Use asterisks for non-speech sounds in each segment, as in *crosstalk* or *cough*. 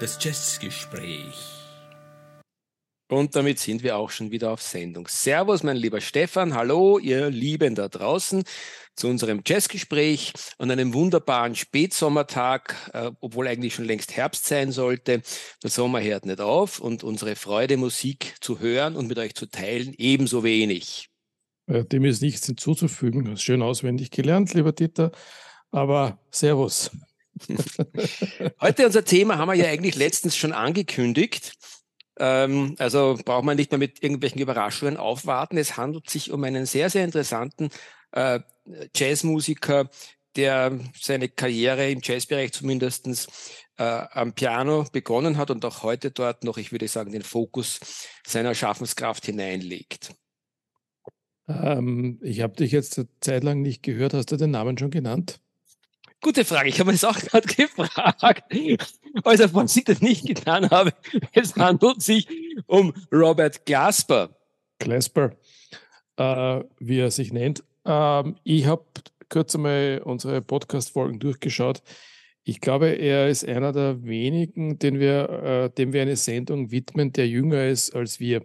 Das Jazzgespräch. Und damit sind wir auch schon wieder auf Sendung. Servus, mein lieber Stefan. Hallo, ihr Lieben da draußen zu unserem Jazzgespräch an einem wunderbaren Spätsommertag, äh, obwohl eigentlich schon längst Herbst sein sollte. Der Sommer hört nicht auf und unsere Freude, Musik zu hören und mit euch zu teilen, ebenso wenig. Äh, dem ist nichts hinzuzufügen. Schön auswendig gelernt, lieber Dieter. Aber Servus. *laughs* Heute unser Thema haben wir ja eigentlich letztens schon angekündigt. Ähm, also braucht man nicht mehr mit irgendwelchen Überraschungen aufwarten. Es handelt sich um einen sehr, sehr interessanten äh, Jazzmusiker, der seine Karriere im Jazzbereich zumindest äh, am Piano begonnen hat und auch heute dort noch, ich würde sagen, den Fokus seiner Schaffenskraft hineinlegt. Ähm, ich habe dich jetzt eine Zeit lang nicht gehört. Hast du den Namen schon genannt? Gute Frage. Ich habe es auch *laughs* gerade gefragt. Also, falls ich das nicht getan habe, *laughs* es handelt sich um Robert Glasper. Glasper, äh, wie er sich nennt. Ähm, ich habe kurz einmal unsere Podcast-Folgen durchgeschaut. Ich glaube, er ist einer der wenigen, den wir, äh, dem wir eine Sendung widmen, der jünger ist als wir.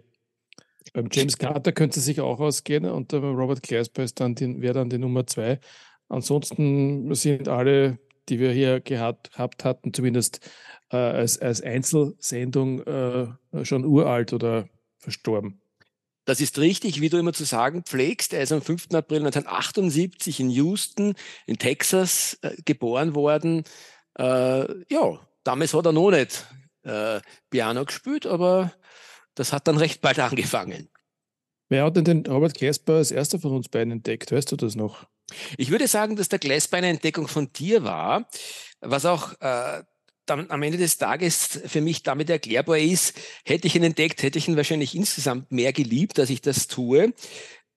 Beim James Carter könnte sich auch ausgehen und beim Robert Glasper ist dann die, wäre dann die Nummer zwei. Ansonsten sind alle, die wir hier gehabt, gehabt hatten, zumindest äh, als, als Einzelsendung äh, schon uralt oder verstorben. Das ist richtig, wie du immer zu sagen pflegst. Er ist am 5. April 1978 in Houston, in Texas, äh, geboren worden. Äh, ja, damals hat er noch nicht äh, Piano gespielt, aber das hat dann recht bald angefangen. Wer hat denn den Robert Glasper als erster von uns beiden entdeckt? Weißt du das noch? Ich würde sagen, dass der Glasper eine Entdeckung von dir war, was auch äh, dann am Ende des Tages für mich damit erklärbar ist, hätte ich ihn entdeckt, hätte ich ihn wahrscheinlich insgesamt mehr geliebt, als ich das tue.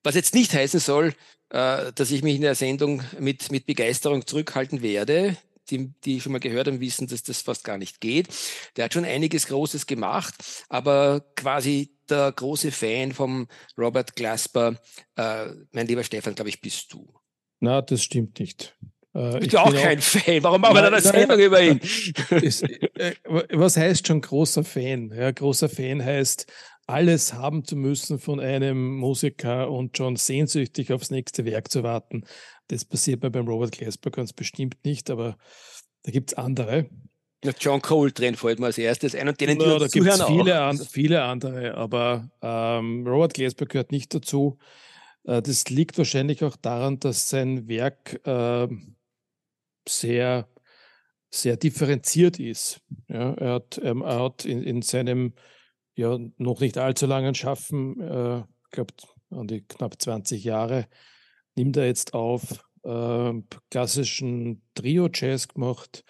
Was jetzt nicht heißen soll, äh, dass ich mich in der Sendung mit, mit Begeisterung zurückhalten werde. Die, die schon mal gehört haben, wissen, dass das fast gar nicht geht. Der hat schon einiges Großes gemacht, aber quasi der große Fan vom Robert Glasper, äh, mein lieber Stefan, glaube ich, bist du. Na, das stimmt nicht. Äh, ich bin auch kein auch, Fan. Warum machen wir dann eine Sendung über ihn? *laughs* Ist, äh, was heißt schon großer Fan? Ja, großer Fan heißt, alles haben zu müssen von einem Musiker und schon sehnsüchtig aufs nächste Werk zu warten. Das passiert mir beim Robert Glasper ganz bestimmt nicht, aber da gibt es andere. Ja, John Coltrane fällt mir als erstes ein und denen, die ja, da gibt es viele, an, viele andere, aber ähm, Robert Glasper gehört nicht dazu. Äh, das liegt wahrscheinlich auch daran, dass sein Werk äh, sehr, sehr differenziert ist. Ja, er hat, ähm, er hat in, in seinem ja, noch nicht allzu langen Schaffen, äh, ich glaube an die knapp 20 Jahre, nimmt er jetzt auf, äh, klassischen Trio-Jazz gemacht.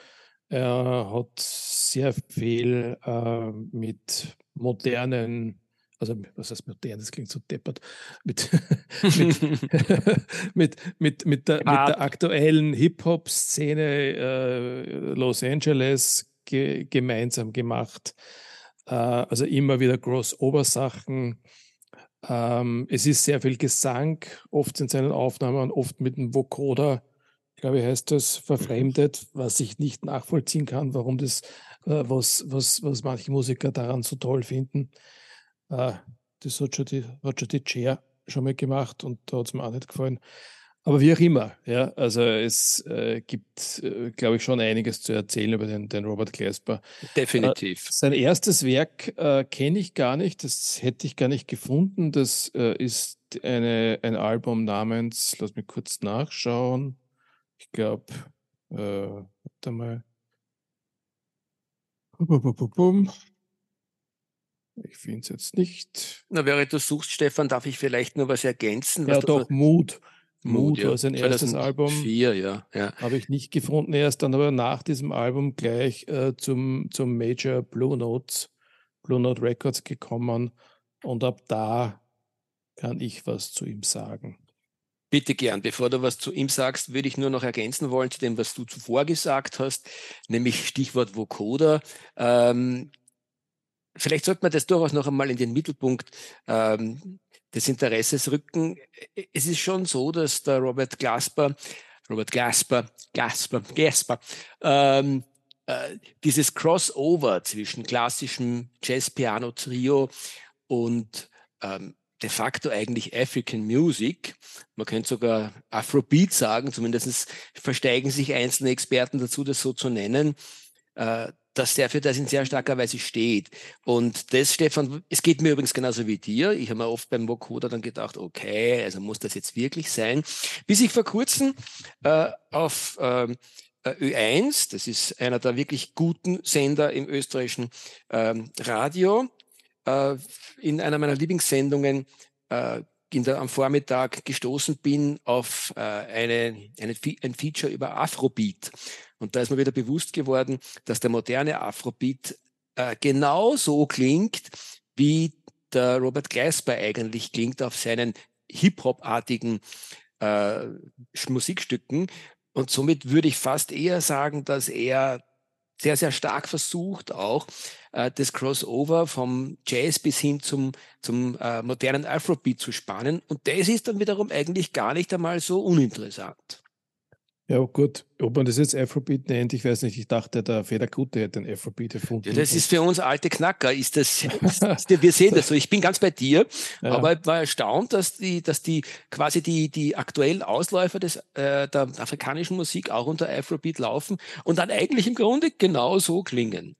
Er hat sehr viel äh, mit modernen also was heißt modern, das klingt so deppert, mit, *laughs* *laughs* mit, mit, mit, der, mit der aktuellen Hip-Hop-Szene äh, Los Angeles ge gemeinsam gemacht. Äh, also immer wieder Crossover-Sachen. Ähm, es ist sehr viel Gesang, oft in seinen Aufnahmen, oft mit dem Vocoder, ich glaube, heißt das, verfremdet, was ich nicht nachvollziehen kann, warum das, äh, was, was, was manche Musiker daran so toll finden. Äh, das hat schon die, hat schon die Chair schon mal gemacht und da hat es mir auch nicht gefallen. Aber wie auch immer, ja, also es äh, gibt, äh, glaube ich, schon einiges zu erzählen über den, den Robert Glasper. Definitiv. Äh, sein erstes Werk äh, kenne ich gar nicht, das hätte ich gar nicht gefunden. Das äh, ist eine, ein Album namens, lass mich kurz nachschauen. Ich glaube, äh, warte mal. Bum, bum, bum, ich finde es jetzt nicht. Na, während du suchst, Stefan, darf ich vielleicht nur was ergänzen? Ja, was doch, Mut. Mut, Mut war sein erstes Album. Vier, ja. ja. Habe ich nicht gefunden. Er ist dann aber nach diesem Album gleich äh, zum, zum Major Blue Notes, Blue Note Records gekommen. Und ab da kann ich was zu ihm sagen. Bitte gern. Bevor du was zu ihm sagst, würde ich nur noch ergänzen wollen zu dem, was du zuvor gesagt hast, nämlich Stichwort Vocoder. Ähm, vielleicht sollte man das durchaus noch einmal in den Mittelpunkt ähm, des Interesses rücken. Es ist schon so, dass der Robert Glasper, Robert Glasper, Glasper, Gasper, ähm, äh, dieses Crossover zwischen klassischem Jazz-Piano-Trio und ähm, de facto eigentlich African Music. Man könnte sogar Afrobeat sagen, zumindest versteigen sich einzelne Experten dazu, das so zu nennen. Äh, dass der für das in sehr starker Weise steht. Und das, Stefan, es geht mir übrigens genauso wie dir. Ich habe mir oft beim Vocoder dann gedacht, okay, also muss das jetzt wirklich sein. Bis ich vor kurzem äh, auf ähm, äh, Ö1, das ist einer der wirklich guten Sender im österreichischen ähm, Radio, äh, in einer meiner Lieblingssendungen äh, in der, am Vormittag gestoßen bin auf äh, eine, eine, ein Feature über Afrobeat. Und da ist mir wieder bewusst geworden, dass der moderne Afrobeat äh, genau so klingt, wie der Robert Glasper eigentlich klingt auf seinen Hip-Hop-artigen äh, Musikstücken. Und somit würde ich fast eher sagen, dass er sehr, sehr stark versucht, auch äh, das Crossover vom Jazz bis hin zum, zum äh, modernen Afrobeat zu spannen. Und das ist dann wiederum eigentlich gar nicht einmal so uninteressant. Ja, gut. Ob man das jetzt Afrobeat nennt, ich weiß nicht. Ich dachte, der Federkute hätte den Afrobeat erfunden. Ja, das ist für uns alte Knacker. Ist das, *laughs* ist, ist, wir sehen das so. Ich bin ganz bei dir, ja. aber ich war erstaunt, dass die, dass die quasi die, die aktuellen Ausläufer des, äh, der afrikanischen Musik auch unter Afrobeat laufen und dann eigentlich im Grunde genau so klingen.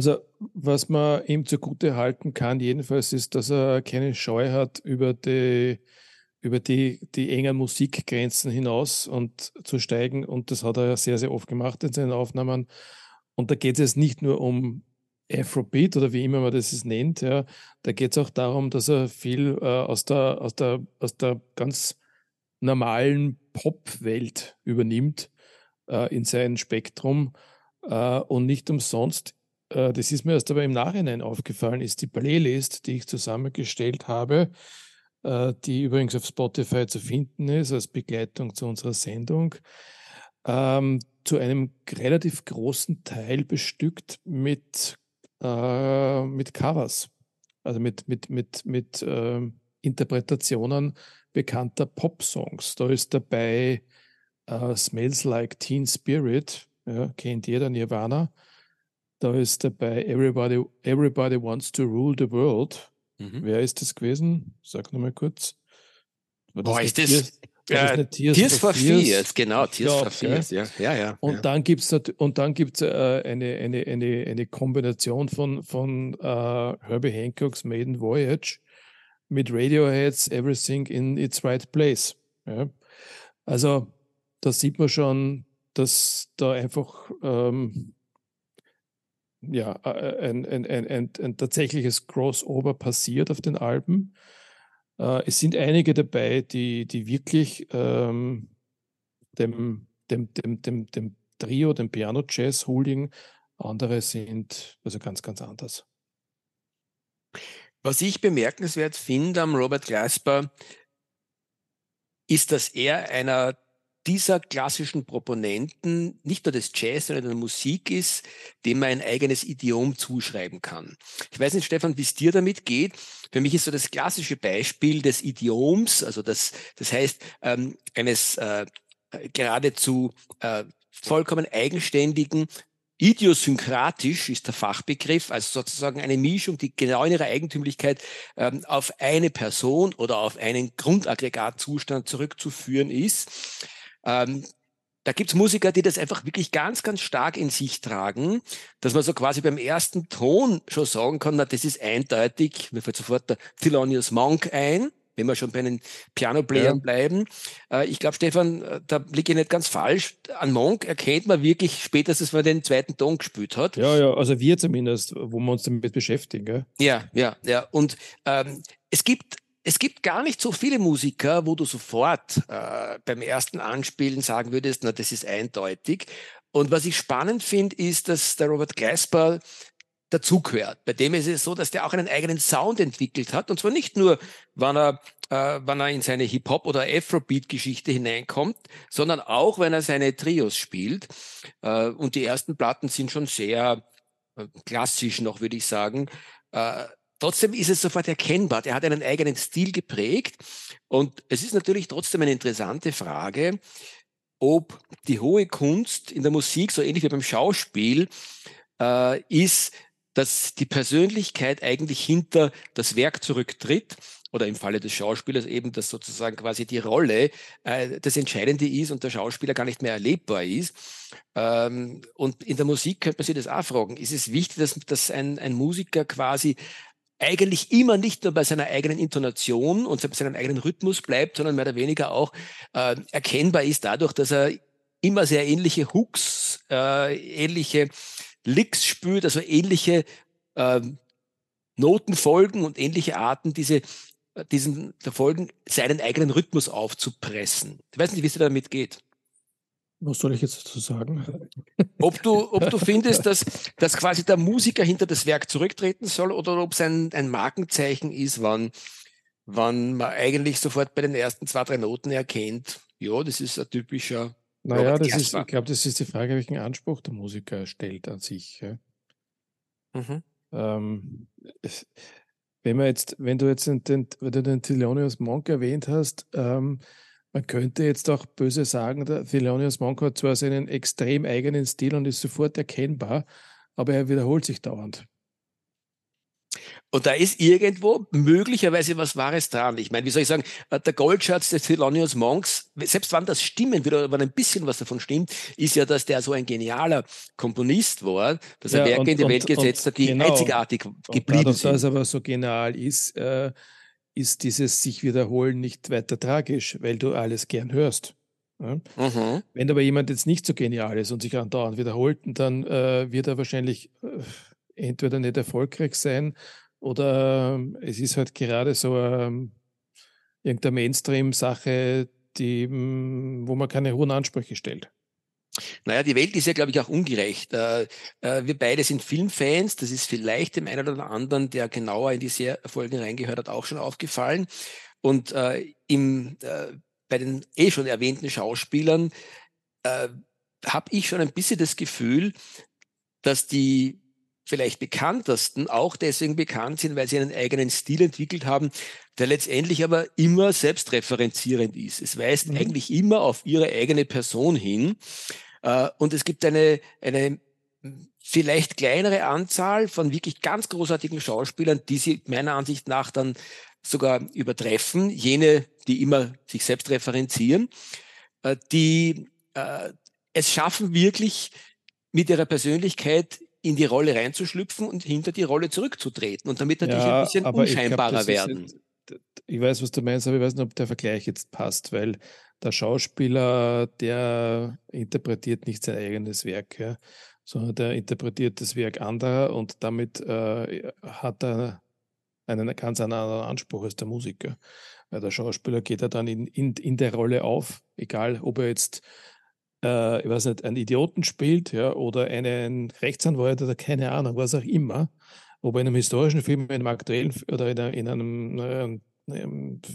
Also, was man ihm zugute halten kann, jedenfalls ist, dass er keine Scheu hat, über die über die, die engen Musikgrenzen hinaus und zu steigen. Und das hat er ja sehr, sehr oft gemacht in seinen Aufnahmen. Und da geht es nicht nur um Afrobeat oder wie immer man das nennt. Ja. Da geht es auch darum, dass er viel äh, aus, der, aus, der, aus der ganz normalen Pop-Welt übernimmt äh, in sein Spektrum. Äh, und nicht umsonst, äh, das ist mir erst aber im Nachhinein aufgefallen, ist die Playlist, die ich zusammengestellt habe, äh, die übrigens auf Spotify zu finden ist als Begleitung zu unserer Sendung, ähm, zu einem relativ großen Teil bestückt mit, äh, mit Covers, also mit, mit, mit, mit äh, Interpretationen bekannter Pop-Songs. Da ist dabei äh, Smells Like Teen Spirit, ja, kennt jeder Nirvana. Da ist dabei Everybody, Everybody Wants to Rule the World Mhm. Wer ist das gewesen? Sag nochmal kurz. War Boah, ist das? Tiers, äh, das Tears, Tears for, Fears? Fears? Genau, Tears glaub, for Fears, ja. ja, ja und ja. dann gibt es und dann gibt's, äh, eine, eine, eine, eine Kombination von, von äh, Herbie Hancocks Maiden Voyage mit Radioheads Everything in its Right Place. Ja. Also da sieht man schon, dass da einfach ähm, ja, äh, ein, ein, ein, ein, tatsächliches Crossover passiert auf den Alben. Äh, es sind einige dabei, die, die wirklich ähm, dem, dem, dem, dem, dem Trio, dem Piano Jazz huldigen. Andere sind also ganz, ganz anders. Was ich bemerkenswert finde am Robert Glasper, ist, dass er einer dieser klassischen Proponenten nicht nur des Jazz, sondern der Musik ist, dem man ein eigenes Idiom zuschreiben kann. Ich weiß nicht, Stefan, wie es dir damit geht. Für mich ist so das klassische Beispiel des Idioms, also das, das heißt ähm, eines äh, geradezu äh, vollkommen eigenständigen Idiosynkratisch ist der Fachbegriff, also sozusagen eine Mischung, die genau in ihrer Eigentümlichkeit ähm, auf eine Person oder auf einen Grundaggregatzustand zurückzuführen ist. Ähm, da gibt's Musiker, die das einfach wirklich ganz, ganz stark in sich tragen, dass man so quasi beim ersten Ton schon sagen kann, na, das ist eindeutig, mir fällt sofort der Thelonious Monk ein, wenn wir schon bei den Piano-Playern ja. bleiben. Äh, ich glaube, Stefan, äh, da liege ich nicht ganz falsch. An Monk erkennt man wirklich spätestens, wenn man den zweiten Ton gespielt hat. Ja, ja, also wir zumindest, wo wir uns damit beschäftigen. Gell? Ja, ja, ja. Und ähm, es gibt es gibt gar nicht so viele Musiker, wo du sofort äh, beim ersten Anspielen sagen würdest, na, das ist eindeutig. Und was ich spannend finde, ist, dass der Robert Glasper dazugehört. Bei dem ist es so, dass der auch einen eigenen Sound entwickelt hat. Und zwar nicht nur, wann er, äh, wann er in seine Hip-Hop- oder Afrobeat-Geschichte hineinkommt, sondern auch, wenn er seine Trios spielt. Äh, und die ersten Platten sind schon sehr äh, klassisch noch, würde ich sagen. Äh, trotzdem ist es sofort erkennbar. Der hat einen eigenen Stil geprägt. Und es ist natürlich trotzdem eine interessante Frage, ob die hohe Kunst in der Musik, so ähnlich wie beim Schauspiel, äh, ist, dass die Persönlichkeit eigentlich hinter das Werk zurücktritt oder im Falle des Schauspielers eben, dass sozusagen quasi die Rolle äh, das Entscheidende ist und der Schauspieler gar nicht mehr erlebbar ist. Ähm, und in der Musik könnte man sich das auch fragen. Ist es wichtig, dass, dass ein, ein Musiker quasi eigentlich immer nicht nur bei seiner eigenen Intonation und seinem eigenen Rhythmus bleibt, sondern mehr oder weniger auch äh, erkennbar ist dadurch, dass er immer sehr ähnliche Hooks, äh, ähnliche Licks spürt, also ähnliche äh, Notenfolgen und ähnliche Arten, diese diesen Folgen seinen eigenen Rhythmus aufzupressen. Ich weiß nicht, wie es damit geht. Was soll ich jetzt dazu sagen? Ob du, ob du *laughs* findest, dass, dass quasi der Musiker hinter das Werk zurücktreten soll oder ob es ein, ein Markenzeichen ist, wann, wann man eigentlich sofort bei den ersten zwei, drei Noten erkennt, ja, das ist ein typischer. Naja, das ist, ich glaube, das ist die Frage, welchen Anspruch der Musiker stellt an sich. Ja. Mhm. Ähm, wenn man jetzt, wenn du jetzt den, den, wenn du den Thelonious Monk erwähnt hast, ähm, man könnte jetzt auch böse sagen, der Thelonious Monk hat zwar seinen extrem eigenen Stil und ist sofort erkennbar, aber er wiederholt sich dauernd. Und da ist irgendwo möglicherweise was Wahres dran. Ich meine, wie soll ich sagen, äh, der Goldschatz des Thelonious Monks, selbst wann das stimmen würde, oder wenn ein bisschen was davon stimmt, ist ja, dass der so ein genialer Komponist war, dass er ja, Werke und, in die Welt gesetzt hat, die genau. einzigartig geblieben dadurch, sind. Dass er aber so genial ist, äh, ist dieses sich wiederholen nicht weiter tragisch, weil du alles gern hörst. Ja? Mhm. Wenn aber jemand jetzt nicht so genial ist und sich andauernd wiederholt, dann äh, wird er wahrscheinlich äh, entweder nicht erfolgreich sein oder ähm, es ist halt gerade so ähm, irgendeine Mainstream-Sache, die, hm, wo man keine hohen Ansprüche stellt. Naja, die Welt ist ja, glaube ich, auch ungerecht. Äh, äh, wir beide sind Filmfans. Das ist vielleicht dem einen oder anderen, der genauer in die Folgen reingehört hat, auch schon aufgefallen. Und äh, im, äh, bei den eh schon erwähnten Schauspielern äh, habe ich schon ein bisschen das Gefühl, dass die vielleicht bekanntesten auch deswegen bekannt sind, weil sie einen eigenen Stil entwickelt haben, der letztendlich aber immer selbstreferenzierend ist. Es weist mhm. eigentlich immer auf ihre eigene Person hin. Äh, und es gibt eine, eine vielleicht kleinere Anzahl von wirklich ganz großartigen Schauspielern, die sie meiner Ansicht nach dann sogar übertreffen, jene, die immer sich selbst referenzieren, äh, die äh, es schaffen wirklich mit ihrer Persönlichkeit in die Rolle reinzuschlüpfen und hinter die Rolle zurückzutreten und damit natürlich ja, ein bisschen unscheinbarer glaub, werden. Jetzt, ich weiß, was du meinst, aber ich weiß nicht, ob der Vergleich jetzt passt, weil der Schauspieler, der interpretiert nicht sein eigenes Werk, ja, sondern der interpretiert das Werk anderer und damit äh, hat er einen ganz anderen Anspruch als der Musiker. Weil der Schauspieler geht er dann in, in, in der Rolle auf, egal ob er jetzt äh, ich weiß nicht, einen Idioten spielt, ja, oder einen Rechtsanwalt oder keine Ahnung, was auch immer, ob in einem historischen Film, in einem aktuellen oder in, in einem, äh,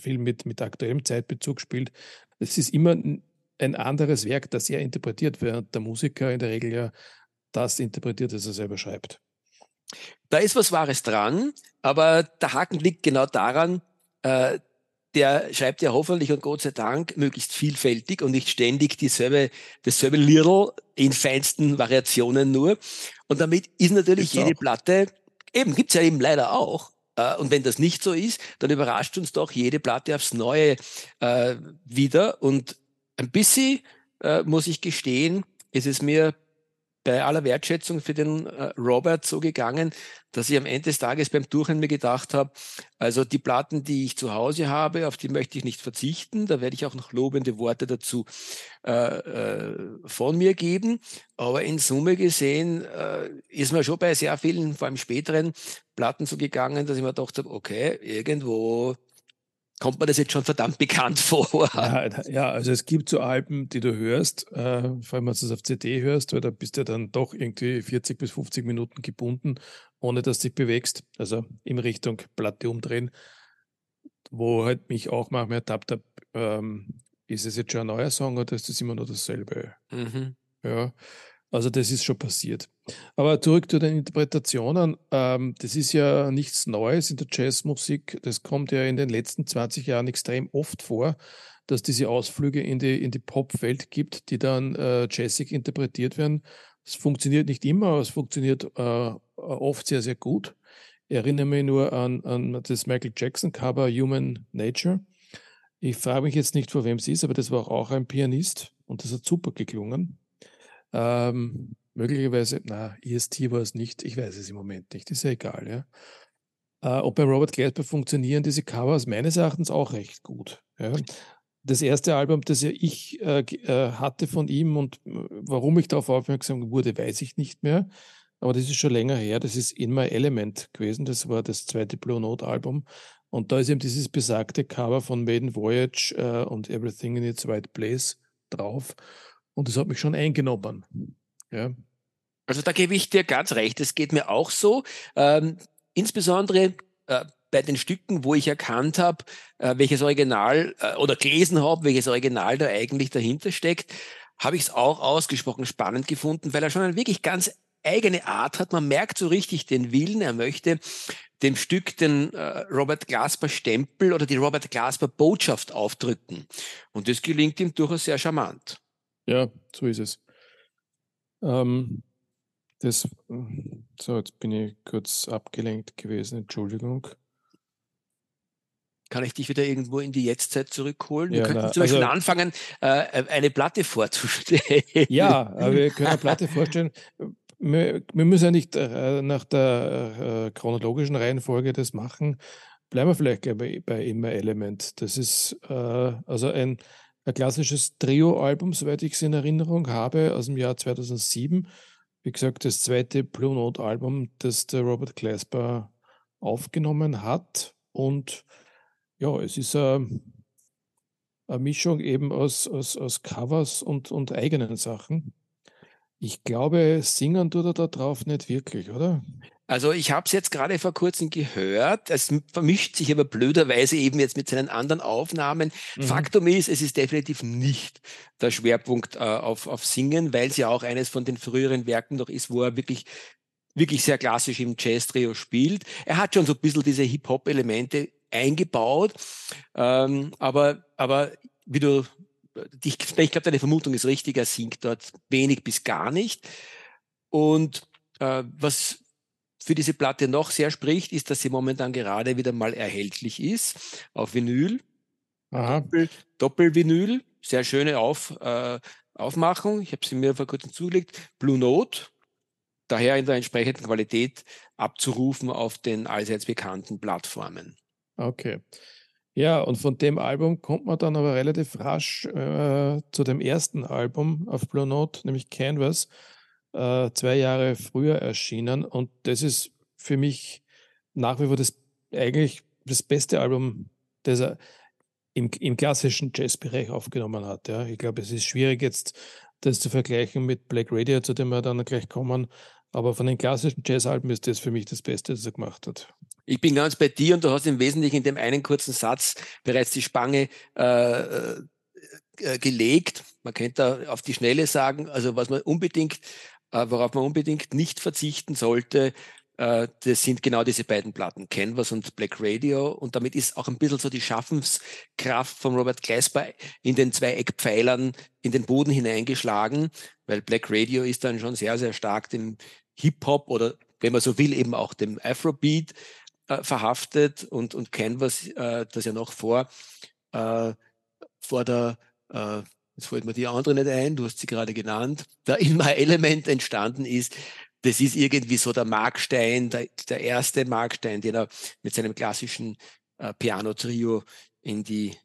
Film mit, mit aktuellem Zeitbezug spielt, es ist immer ein anderes Werk, das er interpretiert, während der Musiker in der Regel ja das interpretiert, das er selber schreibt. Da ist was Wahres dran, aber der Haken liegt genau daran, äh, der schreibt ja hoffentlich und Gott sei Dank möglichst vielfältig und nicht ständig dieselbe, dasselbe Little in feinsten Variationen nur. Und damit ist natürlich gibt's jede auch. Platte, eben gibt's ja eben leider auch. Äh, und wenn das nicht so ist, dann überrascht uns doch jede Platte aufs Neue äh, wieder. Und ein bisschen, äh, muss ich gestehen, ist es mir bei aller Wertschätzung für den äh, Robert so gegangen, dass ich am Ende des Tages beim Durchhören mir gedacht habe, also die Platten, die ich zu Hause habe, auf die möchte ich nicht verzichten. Da werde ich auch noch lobende Worte dazu äh, äh, von mir geben. Aber in Summe gesehen äh, ist mir schon bei sehr vielen, vor allem späteren Platten so gegangen, dass ich mir gedacht habe, okay, irgendwo kommt mir das jetzt schon verdammt bekannt vor. Ja, ja also es gibt so Alben, die du hörst, äh, vor allem wenn du es auf CD hörst, weil da bist du dann doch irgendwie 40 bis 50 Minuten gebunden, ohne dass du dich bewegst, also in Richtung Platte umdrehen, wo halt mich auch manchmal ertappt habe, ähm, ist es jetzt schon ein neuer Song oder ist das immer nur dasselbe? Mhm. Ja. Also das ist schon passiert. Aber zurück zu den Interpretationen. Ähm, das ist ja nichts Neues in der Jazzmusik. Das kommt ja in den letzten 20 Jahren extrem oft vor, dass diese Ausflüge in die, in die Pop-Welt gibt, die dann äh, jazzig interpretiert werden. Es funktioniert nicht immer, aber es funktioniert äh, oft sehr, sehr gut. Ich erinnere mich nur an, an das Michael Jackson-Cover Human Nature. Ich frage mich jetzt nicht, vor wem es ist, aber das war auch ein Pianist und das hat super geklungen. Ähm, möglicherweise, na, EST war es nicht, ich weiß es im Moment nicht, ist ja egal, ja. Äh, und bei Robert Glasper funktionieren diese Covers meines Erachtens auch recht gut. Ja. Das erste Album, das ja ich äh, äh hatte von ihm und äh, warum ich darauf aufmerksam wurde, weiß ich nicht mehr. Aber das ist schon länger her. Das ist In My Element gewesen. Das war das zweite Blue Note Album. Und da ist eben dieses besagte Cover von Maiden Voyage äh, und Everything in its Right Place drauf. Und das hat mich schon eingenommen. Ja. Also da gebe ich dir ganz recht. Das geht mir auch so. Ähm, insbesondere äh, bei den Stücken, wo ich erkannt habe, äh, welches Original äh, oder gelesen habe, welches Original da eigentlich dahinter steckt, habe ich es auch ausgesprochen spannend gefunden, weil er schon eine wirklich ganz eigene Art hat. Man merkt so richtig den Willen. Er möchte dem Stück den äh, Robert Glasper Stempel oder die Robert Glasper Botschaft aufdrücken. Und das gelingt ihm durchaus sehr charmant. Ja, so ist es. Ähm, das, so, jetzt bin ich kurz abgelenkt gewesen, Entschuldigung. Kann ich dich wieder irgendwo in die Jetztzeit zurückholen? Ja, wir könnten na, zum Beispiel also, anfangen, äh, eine Platte vorzustellen. Ja, aber wir können eine Platte vorstellen. Wir, wir müssen ja nicht äh, nach der äh, chronologischen Reihenfolge das machen. Bleiben wir vielleicht bei, bei Immer Element. Das ist äh, also ein ein klassisches Trio-Album, soweit ich es in Erinnerung habe, aus dem Jahr 2007. Wie gesagt, das zweite Blue Note-Album, das der Robert Glasper aufgenommen hat. Und ja, es ist eine, eine Mischung eben aus, aus, aus Covers und, und eigenen Sachen. Ich glaube, singen tut er da drauf nicht wirklich, oder? Also ich habe es jetzt gerade vor kurzem gehört. Es vermischt sich aber blöderweise eben jetzt mit seinen anderen Aufnahmen. Mhm. Faktum ist, es ist definitiv nicht der Schwerpunkt äh, auf, auf Singen, weil es ja auch eines von den früheren Werken noch ist, wo er wirklich wirklich sehr klassisch im Jazz-Trio spielt. Er hat schon so ein bisschen diese Hip-Hop-Elemente eingebaut, ähm, aber, aber wie du, ich, ich glaube, deine Vermutung ist richtig, er singt dort wenig bis gar nicht. Und äh, was für diese Platte noch sehr spricht, ist, dass sie momentan gerade wieder mal erhältlich ist auf Vinyl. Doppel, Doppelvinyl, sehr schöne auf, äh, Aufmachung. Ich habe sie mir vor kurzem zugelegt. Blue Note, daher in der entsprechenden Qualität abzurufen auf den allseits bekannten Plattformen. Okay. Ja, und von dem Album kommt man dann aber relativ rasch äh, zu dem ersten Album auf Blue Note, nämlich Canvas äh, zwei Jahre früher erschienen. Und das ist für mich nach wie vor das eigentlich das beste Album, das er im, im klassischen Jazzbereich aufgenommen hat. Ja. Ich glaube, es ist schwierig jetzt, das zu vergleichen mit Black Radio, zu dem wir dann gleich kommen. Aber von den klassischen Jazzalben ist das für mich das Beste, das er gemacht hat. Ich bin ganz bei dir und du hast im Wesentlichen in dem einen kurzen Satz bereits die Spange äh, äh, gelegt. Man könnte da auf die Schnelle sagen, also was man unbedingt äh, worauf man unbedingt nicht verzichten sollte, äh, das sind genau diese beiden Platten, Canvas und Black Radio. Und damit ist auch ein bisschen so die Schaffenskraft von Robert Glasper in den zwei Eckpfeilern in den Boden hineingeschlagen, weil Black Radio ist dann schon sehr, sehr stark dem Hip-Hop oder wenn man so will, eben auch dem Afrobeat äh, verhaftet und, und Canvas, äh, das ja noch vor, äh, vor der äh, jetzt fällt mir die andere nicht ein, du hast sie gerade genannt, der In My Element entstanden ist. Das ist irgendwie so der Markstein, der, der erste Markstein, den er mit seinem klassischen äh, Piano-Trio in die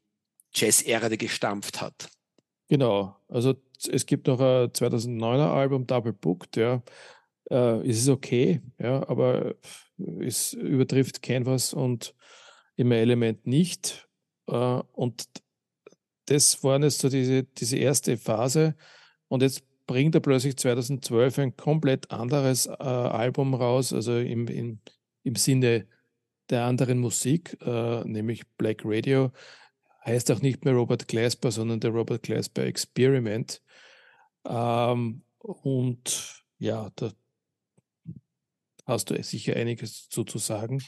Jazz-Ära gestampft hat. Genau, also es gibt noch ein 2009er Album, Double Booked, ja. Äh, es ist okay, ja, aber es übertrifft Canvas und im Element nicht. Äh, und das war jetzt so diese, diese erste Phase. Und jetzt bringt er plötzlich 2012 ein komplett anderes äh, Album raus, also im, im, im Sinne der anderen Musik, äh, nämlich Black Radio. Heißt auch nicht mehr Robert Glasper, sondern der Robert Glasper Experiment. Ähm, und ja, da hast du sicher einiges zu, zu sagen.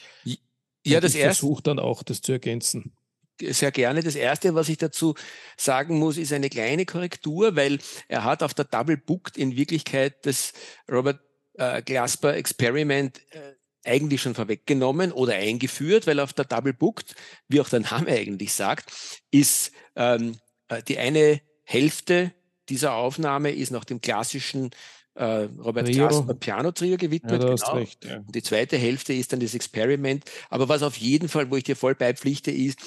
Ja, und das erste. versuche dann auch, das zu ergänzen sehr gerne. Das erste, was ich dazu sagen muss, ist eine kleine Korrektur, weil er hat auf der Double Booked in Wirklichkeit das Robert äh, Glasper Experiment äh, eigentlich schon vorweggenommen oder eingeführt, weil auf der Double Booked, wie auch der Name eigentlich sagt, ist ähm, äh, die eine Hälfte dieser Aufnahme ist nach dem klassischen äh, Robert Trio. Glasper Piano Trio gewidmet. Ja, genau. recht, ja. Die zweite Hälfte ist dann das Experiment. Aber was auf jeden Fall, wo ich dir voll beipflichte, ist,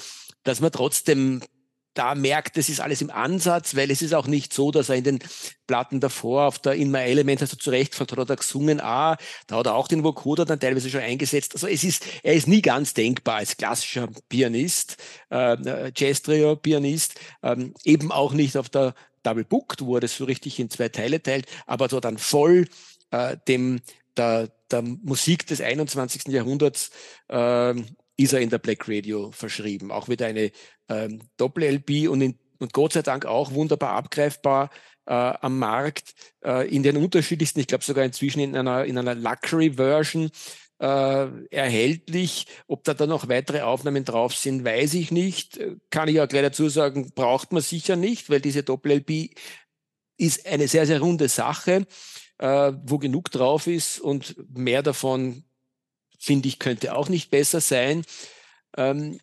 dass man trotzdem da merkt, das ist alles im Ansatz, weil es ist auch nicht so, dass er in den Platten davor auf der In My Element, hast du zu Recht von hat er gesungen, ah, da hat er auch den Vocoder dann teilweise schon eingesetzt. Also es ist, er ist nie ganz denkbar als klassischer Pianist, äh, Jazz-Trio-Pianist, ähm, eben auch nicht auf der Double Booked, wo er das so richtig in zwei Teile teilt, aber so dann voll äh, dem der, der Musik des 21. Jahrhunderts äh, ist er in der Black Radio verschrieben. Auch wieder eine ähm, Doppel-LP und, in, und Gott sei Dank auch wunderbar abgreifbar äh, am Markt äh, in den unterschiedlichsten, ich glaube sogar inzwischen in einer, in einer Luxury-Version äh, erhältlich. Ob da dann noch weitere Aufnahmen drauf sind, weiß ich nicht. Kann ich auch gleich dazu sagen, braucht man sicher nicht, weil diese Doppel-LP ist eine sehr, sehr runde Sache, äh, wo genug drauf ist und mehr davon finde ich, könnte auch nicht besser sein. Ähm,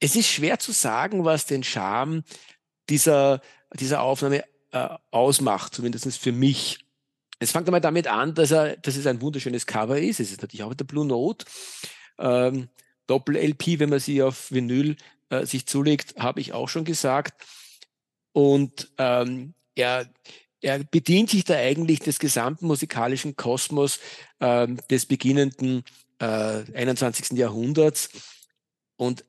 es ist schwer zu sagen, was den Charme dieser, dieser Aufnahme äh, ausmacht, zumindest für mich. Es fängt einmal damit an, dass, er, dass es ein wunderschönes Cover ist. Es ist natürlich auch mit der Blue Note. Ähm, Doppel-LP, wenn man sie auf Vinyl äh, sich zulegt, habe ich auch schon gesagt. Und ähm, er, er bedient sich da eigentlich des gesamten musikalischen Kosmos äh, des beginnenden äh, 21. Jahrhunderts und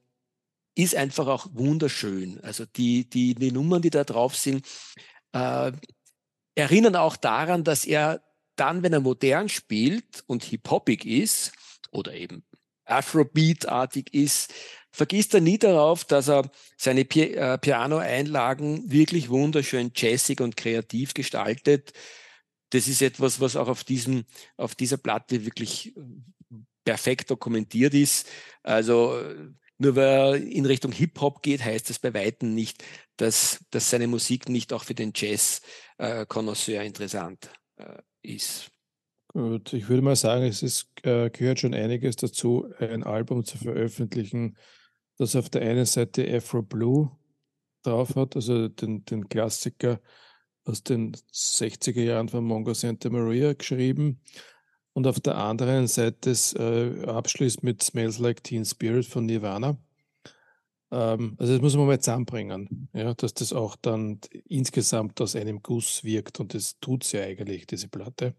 ist einfach auch wunderschön. Also die, die, die Nummern, die da drauf sind, äh, erinnern auch daran, dass er dann, wenn er modern spielt und hip-hoppig ist oder eben Afrobeat-artig ist, vergisst er nie darauf, dass er seine Pi äh, Piano-Einlagen wirklich wunderschön jazzig und kreativ gestaltet. Das ist etwas, was auch auf diesem, auf dieser Platte wirklich äh, perfekt dokumentiert ist. Also nur weil er in Richtung Hip-Hop geht, heißt das bei Weitem nicht, dass, dass seine Musik nicht auch für den Jazz-Konnoisseur äh, interessant äh, ist. Gut, ich würde mal sagen, es ist, äh, gehört schon einiges dazu, ein Album zu veröffentlichen, das auf der einen Seite Afro Blue drauf hat, also den, den Klassiker aus den 60er Jahren von Mongo Santa Maria geschrieben und auf der anderen Seite äh, abschließt mit Smells Like Teen Spirit von Nirvana. Ähm, also das muss man mal zusammenbringen, ja, dass das auch dann insgesamt aus einem Guss wirkt und das tut es ja eigentlich, diese Platte.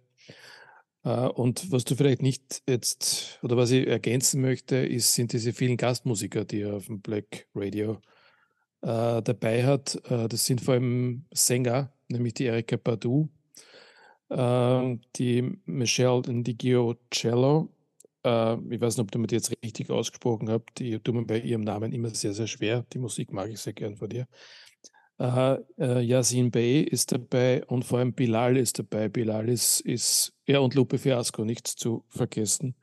Äh, und was du vielleicht nicht jetzt, oder was ich ergänzen möchte, ist, sind diese vielen Gastmusiker, die er auf dem Black Radio äh, dabei hat. Äh, das sind vor allem Sänger, nämlich die Erika Badu, äh, die Michelle Indigio Cello. Äh, ich weiß nicht, ob du mir die jetzt richtig ausgesprochen hast. Die tut mir bei ihrem Namen immer sehr, sehr schwer. Die Musik mag ich sehr gern von dir. Uh, uh, Yasin Bey ist dabei und vor allem Bilal ist dabei. Bilal ist, ist er und Lupe Fiasco nicht zu vergessen.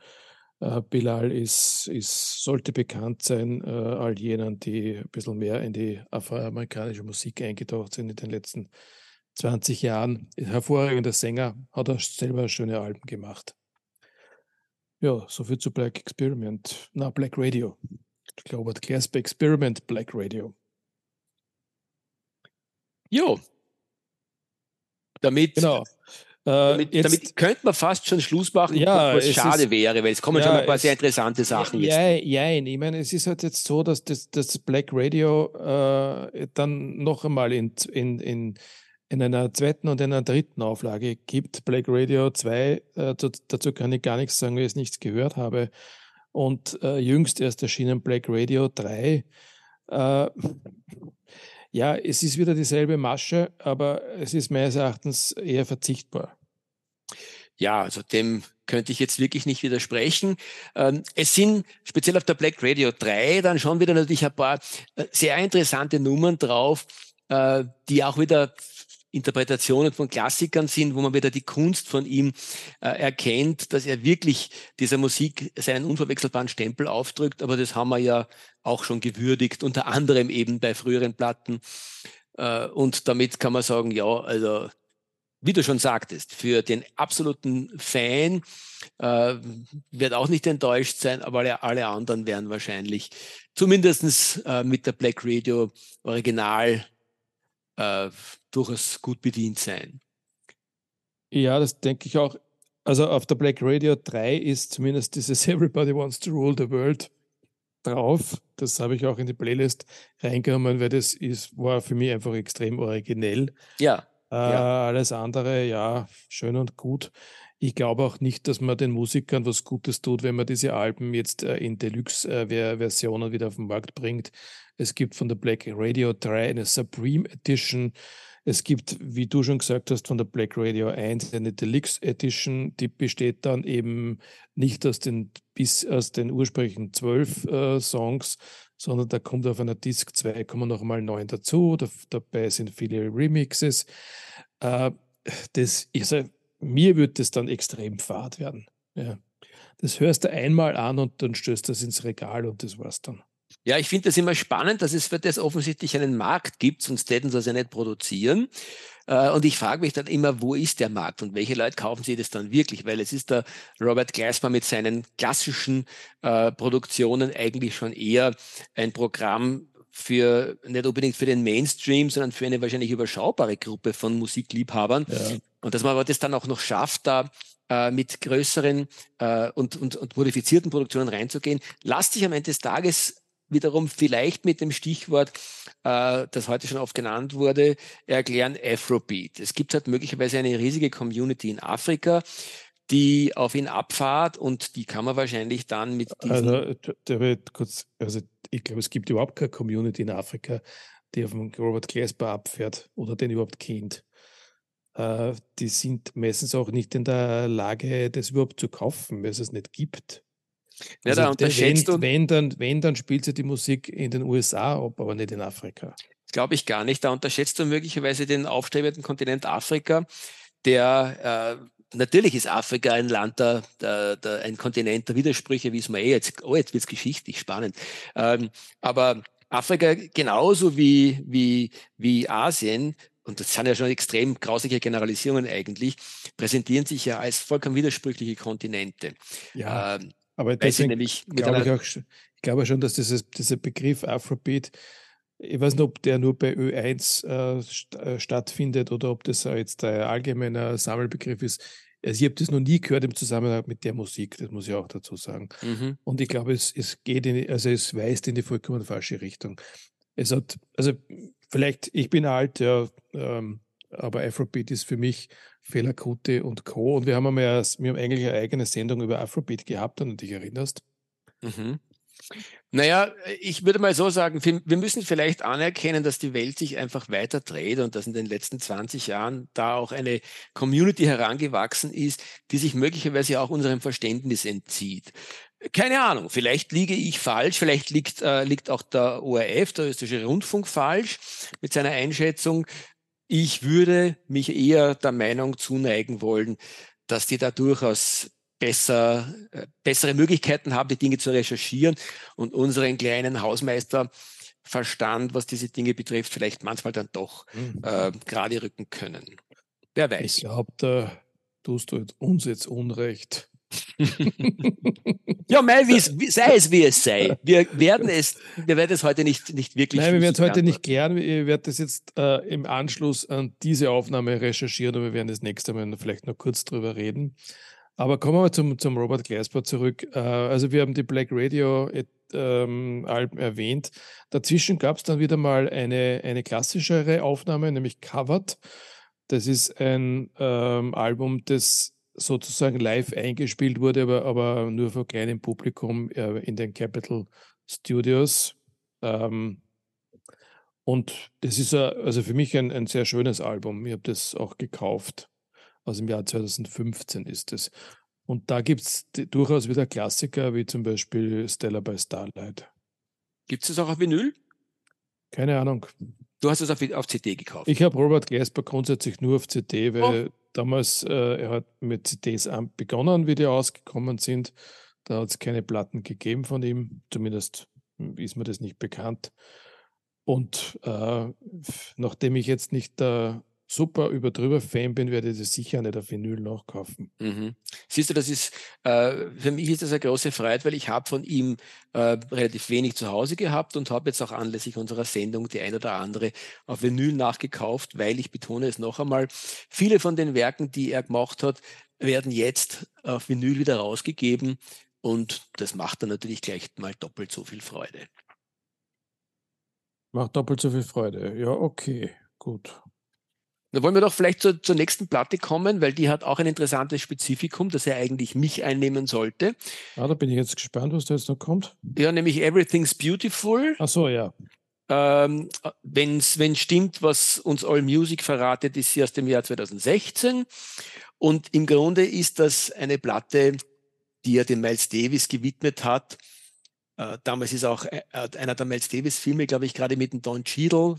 Uh, Bilal ist, ist, sollte bekannt sein, all jenen, die ein bisschen mehr in die afroamerikanische Musik eingetaucht sind in den letzten 20 Jahren. Hervorragender Sänger, hat auch selber schöne Alben gemacht. Ja, soviel zu Black Experiment. Na, Black Radio. Ich glaube, Class Experiment Black Radio. Jo. Damit, genau. Äh, damit, damit, könnte man fast schon Schluss machen, ja, was schade ist, wäre, weil es kommen ja, schon ein paar sehr interessante Sachen ja, jetzt. Ja, ja, ich meine, es ist halt jetzt so, dass das, das Black Radio äh, dann noch einmal in, in, in, in einer zweiten und in einer dritten Auflage gibt. Black Radio 2, äh, dazu kann ich gar nichts sagen, weil ich es nichts gehört habe. Und äh, jüngst erst erschienen Black Radio 3. Ja, es ist wieder dieselbe Masche, aber es ist meines Erachtens eher verzichtbar. Ja, also dem könnte ich jetzt wirklich nicht widersprechen. Ähm, es sind speziell auf der Black Radio 3 dann schon wieder natürlich ein paar äh, sehr interessante Nummern drauf, äh, die auch wieder Interpretationen von Klassikern sind, wo man wieder die Kunst von ihm äh, erkennt, dass er wirklich dieser Musik seinen unverwechselbaren Stempel aufdrückt. Aber das haben wir ja auch schon gewürdigt, unter anderem eben bei früheren Platten. Äh, und damit kann man sagen, ja, also wie du schon sagtest, für den absoluten Fan äh, wird auch nicht enttäuscht sein, aber alle, alle anderen werden wahrscheinlich zumindest äh, mit der Black Radio Original äh, durchaus gut bedient sein. Ja, das denke ich auch. Also auf der Black Radio 3 ist zumindest dieses *laughs* Everybody Wants to Rule the World drauf. Das habe ich auch in die Playlist reingenommen, weil das ist, war für mich einfach extrem originell. Ja. Äh, ja. Alles andere, ja, schön und gut. Ich glaube auch nicht, dass man den Musikern was Gutes tut, wenn man diese Alben jetzt äh, in Deluxe-Versionen äh, wieder auf den Markt bringt. Es gibt von der Black Radio 3 eine Supreme Edition. Es gibt, wie du schon gesagt hast, von der Black Radio 1 eine Deluxe Edition, die besteht dann eben nicht aus den, bis aus den ursprünglichen zwölf äh, Songs, sondern da kommt auf einer Disc 2 kommen noch mal neun dazu. Da, dabei sind viele Remixes. Äh, das, also, mir wird das dann extrem fad werden. Ja. Das hörst du einmal an und dann stößt das ins Regal und das war's dann. Ja, ich finde das immer spannend, dass es für das offensichtlich einen Markt gibt, sonst hätten sie das ja nicht produzieren. Äh, und ich frage mich dann immer, wo ist der Markt und welche Leute kaufen sie das dann wirklich? Weil es ist der Robert Gleismer mit seinen klassischen äh, Produktionen eigentlich schon eher ein Programm für, nicht unbedingt für den Mainstream, sondern für eine wahrscheinlich überschaubare Gruppe von Musikliebhabern. Ja. Und dass man aber das dann auch noch schafft, da äh, mit größeren äh, und, und, und modifizierten Produktionen reinzugehen, lasst sich am Ende des Tages wiederum vielleicht mit dem Stichwort, äh, das heute schon oft genannt wurde, erklären Afrobeat. Es gibt halt möglicherweise eine riesige Community in Afrika, die auf ihn abfahrt und die kann man wahrscheinlich dann mit diesen... Also, kurz, also ich glaube, es gibt überhaupt keine Community in Afrika, die auf den Robert Glasper abfährt oder den überhaupt kennt. Äh, die sind meistens auch nicht in der Lage, das überhaupt zu kaufen, weil es es nicht gibt. Ja, also, da unterschätzt wenn, wenn, dann, wenn, dann spielt sie die Musik in den USA ab, aber nicht in Afrika. Glaube ich gar nicht. Da unterschätzt du möglicherweise den aufstrebenden Kontinent Afrika, der äh, natürlich ist Afrika ein Land, der, der, der, ein Kontinent der Widersprüche, wie es mir eh jetzt, oh, jetzt wird es geschichtlich spannend. Ähm, aber Afrika genauso wie, wie, wie Asien und das sind ja schon extrem grausige Generalisierungen eigentlich, präsentieren sich ja als vollkommen widersprüchliche Kontinente. Ja. Ähm, aber deswegen nämlich glaube ich, auch, ich glaube schon, dass dieses, dieser Begriff Afrobeat, ich weiß nicht, ob der nur bei Ö1 äh, st äh, stattfindet oder ob das jetzt ein allgemeiner Sammelbegriff ist. Also ich habe das noch nie gehört im Zusammenhang mit der Musik, das muss ich auch dazu sagen. Mhm. Und ich glaube, es, es geht in, also es weist in die vollkommen falsche Richtung. Es hat, also vielleicht, ich bin alt, ja, ähm, aber Afrobeat ist für mich Fela Kuti und Co. Und wir haben, einmal, wir haben eigentlich eine eigene Sendung über Afrobeat gehabt, wenn du dich erinnerst. Mhm. Naja, ich würde mal so sagen, wir müssen vielleicht anerkennen, dass die Welt sich einfach weiter dreht und dass in den letzten 20 Jahren da auch eine Community herangewachsen ist, die sich möglicherweise auch unserem Verständnis entzieht. Keine Ahnung, vielleicht liege ich falsch, vielleicht liegt, äh, liegt auch der ORF, der österreichische Rundfunk, falsch mit seiner Einschätzung. Ich würde mich eher der Meinung zuneigen wollen, dass die da durchaus besser, äh, bessere Möglichkeiten haben, die Dinge zu recherchieren und unseren kleinen Hausmeisterverstand, was diese Dinge betrifft, vielleicht manchmal dann doch mhm. äh, gerade rücken können. Wer weiß. Ich glaube, da tust du uns jetzt Unrecht. *laughs* ja, mei, sei es wie es sei. Wir werden es, wir werden es heute nicht, nicht wirklich. Nein, wir werden es heute nicht klären. Ich werde das jetzt äh, im Anschluss an diese Aufnahme recherchieren und wir werden das nächste Mal vielleicht noch kurz drüber reden. Aber kommen wir zum, zum Robert Gleisbach zurück. Äh, also wir haben die Black Radio ähm, Alben erwähnt. Dazwischen gab es dann wieder mal eine, eine klassischere Aufnahme, nämlich Covered. Das ist ein ähm, Album, das sozusagen live eingespielt wurde, aber, aber nur vor kleinem Publikum äh, in den Capitol Studios. Ähm, und das ist a, also für mich ein, ein sehr schönes Album. Ich habe das auch gekauft. Aus dem Jahr 2015 ist es. Und da gibt es durchaus wieder Klassiker, wie zum Beispiel Stella by Starlight. Gibt es das auch auf Vinyl? Keine Ahnung. Du hast es auf, auf CD gekauft. Ich habe Robert Glasper grundsätzlich nur auf CD, weil oh. Damals, äh, er hat mit CDs begonnen, wie die ausgekommen sind. Da hat es keine Platten gegeben von ihm, zumindest ist mir das nicht bekannt. Und äh, nachdem ich jetzt nicht der super über drüber Fan bin, werde ich das sicher nicht auf Vinyl nachkaufen. Mhm. Siehst du, das ist, äh, für mich ist das eine große Freiheit, weil ich habe von ihm äh, relativ wenig zu Hause gehabt und habe jetzt auch anlässlich unserer Sendung die ein oder andere auf Vinyl nachgekauft, weil ich betone es noch einmal, viele von den Werken, die er gemacht hat, werden jetzt auf Vinyl wieder rausgegeben und das macht dann natürlich gleich mal doppelt so viel Freude. Macht doppelt so viel Freude. Ja, okay, gut. Da wollen wir doch vielleicht zur, zur, nächsten Platte kommen, weil die hat auch ein interessantes Spezifikum, das er eigentlich mich einnehmen sollte. Ah, da bin ich jetzt gespannt, was da jetzt noch kommt. Ja, nämlich Everything's Beautiful. Ach so, ja. Ähm, wenn es stimmt, was uns All Music verratet, ist sie aus dem Jahr 2016. Und im Grunde ist das eine Platte, die er dem Miles Davis gewidmet hat. Äh, damals ist auch äh, einer der Miles Davis-Filme, glaube ich, gerade mit dem Don Cheadle,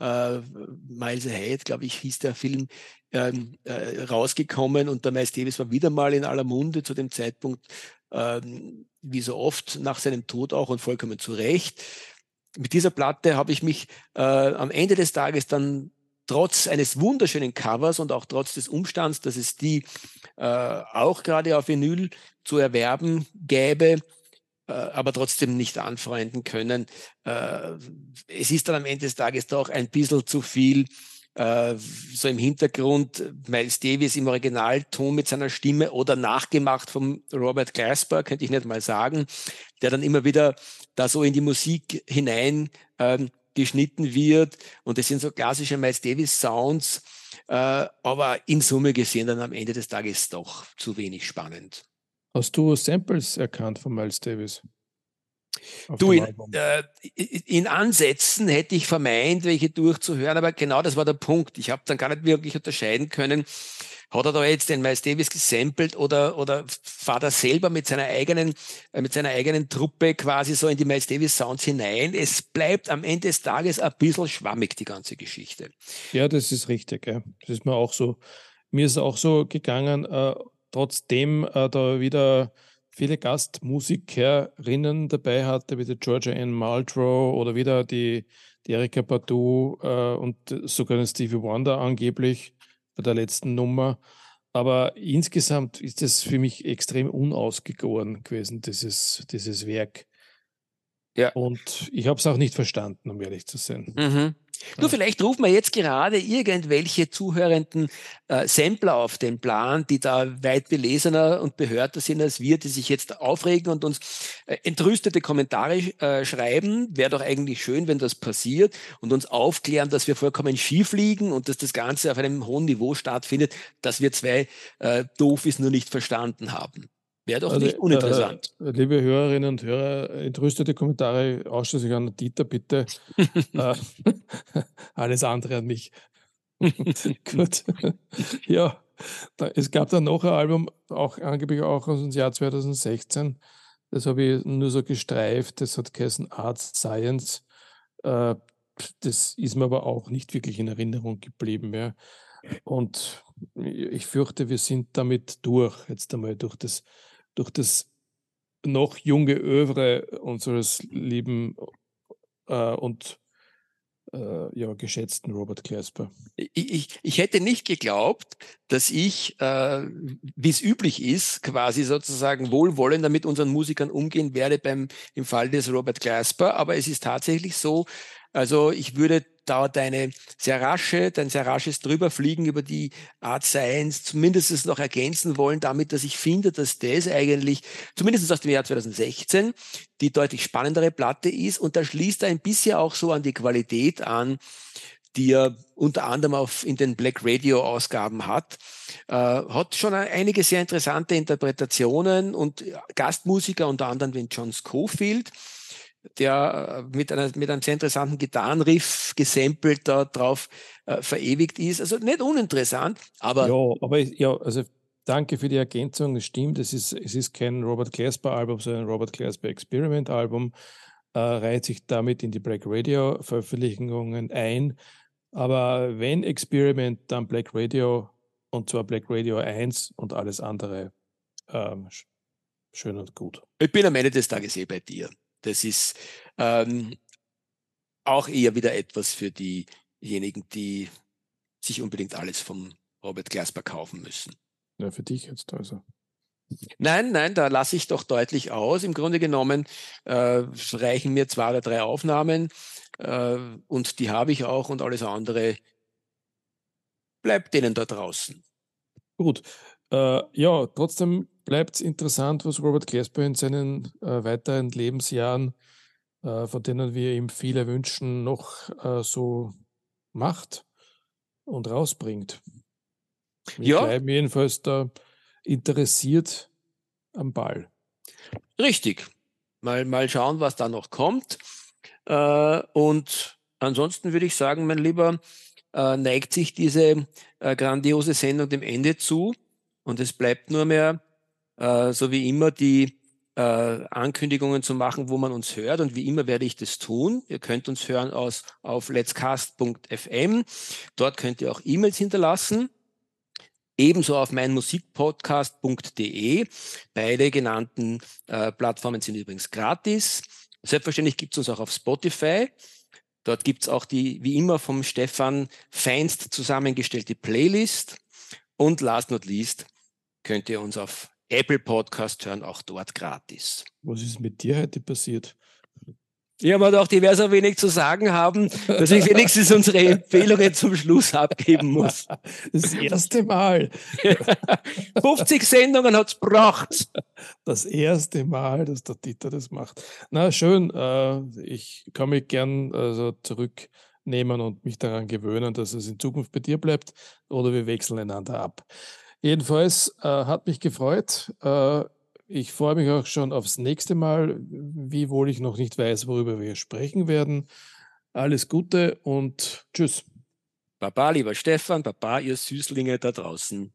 äh, Miles Ahead, glaube ich, hieß der Film, ähm, äh, rausgekommen und der Miles Davis war wieder mal in aller Munde zu dem Zeitpunkt, ähm, wie so oft nach seinem Tod auch und vollkommen zu Recht. Mit dieser Platte habe ich mich äh, am Ende des Tages dann trotz eines wunderschönen Covers und auch trotz des Umstands, dass es die äh, auch gerade auf Vinyl zu erwerben gäbe, aber trotzdem nicht anfreunden können. Äh, es ist dann am Ende des Tages doch ein bisschen zu viel äh, so im Hintergrund Miles Davis im Originalton mit seiner Stimme oder nachgemacht vom Robert Glasper, könnte ich nicht mal sagen, der dann immer wieder da so in die Musik hinein ähm, geschnitten wird. Und das sind so klassische Miles Davis Sounds, äh, aber in Summe gesehen dann am Ende des Tages doch zu wenig spannend. Hast du Samples erkannt von Miles Davis? Du, in, äh, in, Ansätzen hätte ich vermeint, welche durchzuhören, aber genau das war der Punkt. Ich habe dann gar nicht wirklich unterscheiden können, hat er da jetzt den Miles Davis gesampelt oder, oder fahrt er selber mit seiner eigenen, äh, mit seiner eigenen Truppe quasi so in die Miles Davis Sounds hinein? Es bleibt am Ende des Tages ein bisschen schwammig, die ganze Geschichte. Ja, das ist richtig. Ja. Das ist mir auch so. Mir ist auch so gegangen, äh, trotzdem äh, da wieder viele Gastmusikerinnen dabei hatte, wie die Georgia Ann Muldrow oder wieder die, die Erika Badu äh, und sogar den Stevie Wonder angeblich bei der letzten Nummer. Aber insgesamt ist es für mich extrem unausgegoren gewesen, dieses, dieses Werk. Ja. Und ich habe es auch nicht verstanden, um ehrlich zu sein. Mhm. Nur vielleicht rufen wir jetzt gerade irgendwelche zuhörenden äh, Sampler auf den Plan, die da weit belesener und behörter sind als wir, die sich jetzt aufregen und uns äh, entrüstete Kommentare äh, schreiben. Wäre doch eigentlich schön, wenn das passiert und uns aufklären, dass wir vollkommen schief liegen und dass das Ganze auf einem hohen Niveau stattfindet, dass wir zwei äh, Dofis nur nicht verstanden haben. Wäre doch also, nicht uninteressant. Äh, liebe Hörerinnen und Hörer, entrüstete Kommentare ausschließlich an Dieter, bitte. *laughs* äh, *laughs* alles andere an mich. *laughs* Gut. ja, da, es gab dann noch ein Album, auch angeblich auch aus dem Jahr 2016. Das habe ich nur so gestreift. Das hat geheißen Art Science. Äh, das ist mir aber auch nicht wirklich in Erinnerung geblieben. Ja. Und ich fürchte, wir sind damit durch, jetzt einmal durch das durch das noch junge Övre unseres lieben äh, und äh, ja, geschätzten Robert Glasper. Ich, ich, ich, hätte nicht geglaubt, dass ich, äh, wie es üblich ist, quasi sozusagen wohlwollender mit unseren Musikern umgehen werde beim, im Fall des Robert Glasper, aber es ist tatsächlich so, also ich würde dauert eine sehr rasche, ein sehr rasches Drüberfliegen über die Art Science zumindest noch ergänzen wollen, damit, dass ich finde, dass das eigentlich, zumindest aus dem Jahr 2016, die deutlich spannendere Platte ist. Und da schließt er ein bisschen auch so an die Qualität an, die er unter anderem auf, in den Black Radio Ausgaben hat, äh, hat schon einige sehr interessante Interpretationen und Gastmusiker, unter anderem den John Schofield, der äh, mit, einer, mit einem sehr interessanten Gitarrenriff gesampelt da drauf äh, verewigt ist. Also nicht uninteressant, aber. Ja, aber ja, also danke für die Ergänzung. Es stimmt, es ist, es ist kein Robert Glasper-Album, sondern ein Robert Glasper Experiment-Album. Äh, reiht sich damit in die Black Radio Veröffentlichungen ein. Aber wenn Experiment, dann Black Radio und zwar Black Radio 1 und alles andere ähm, schön und gut. Ich bin am Ende des Tages eh bei dir. Das ist ähm, auch eher wieder etwas für diejenigen, die sich unbedingt alles vom Robert Glasper kaufen müssen. Ja, für dich jetzt also. Nein, nein, da lasse ich doch deutlich aus. Im Grunde genommen äh, reichen mir zwei oder drei Aufnahmen äh, und die habe ich auch und alles andere bleibt denen da draußen. Gut. Äh, ja, trotzdem bleibt es interessant, was Robert Glasper in seinen äh, weiteren Lebensjahren, äh, von denen wir ihm viele wünschen, noch äh, so macht und rausbringt. Wir ja. bleiben jedenfalls da interessiert am Ball. Richtig. Mal, mal schauen, was da noch kommt. Äh, und ansonsten würde ich sagen, mein Lieber, äh, neigt sich diese äh, grandiose Sendung dem Ende zu. Und es bleibt nur mehr, äh, so wie immer, die äh, Ankündigungen zu machen, wo man uns hört. Und wie immer werde ich das tun. Ihr könnt uns hören aus, auf letscast.fm. Dort könnt ihr auch E-Mails hinterlassen. Ebenso auf meinmusikpodcast.de. Beide genannten äh, Plattformen sind übrigens gratis. Selbstverständlich gibt es uns auch auf Spotify. Dort gibt es auch die, wie immer, vom Stefan feinst zusammengestellte Playlist. Und last not least könnt ihr uns auf Apple Podcast hören, auch dort gratis. Was ist mit dir heute passiert? Ja, aber doch diverser wenig zu sagen haben, dass ich wenigstens unsere Empfehlungen zum Schluss abgeben muss. *laughs* Das erste Mal. *laughs* 50 Sendungen hat es gebracht. Das erste Mal, dass der Dieter das macht. Na, schön. Äh, ich kann mich gern also zurücknehmen und mich daran gewöhnen, dass es in Zukunft bei dir bleibt oder wir wechseln einander ab. Jedenfalls äh, hat mich gefreut. Äh, ich freue mich auch schon aufs nächste Mal, wiewohl ich noch nicht weiß, worüber wir sprechen werden. Alles Gute und tschüss. Baba, lieber Stefan, Baba, ihr Süßlinge da draußen.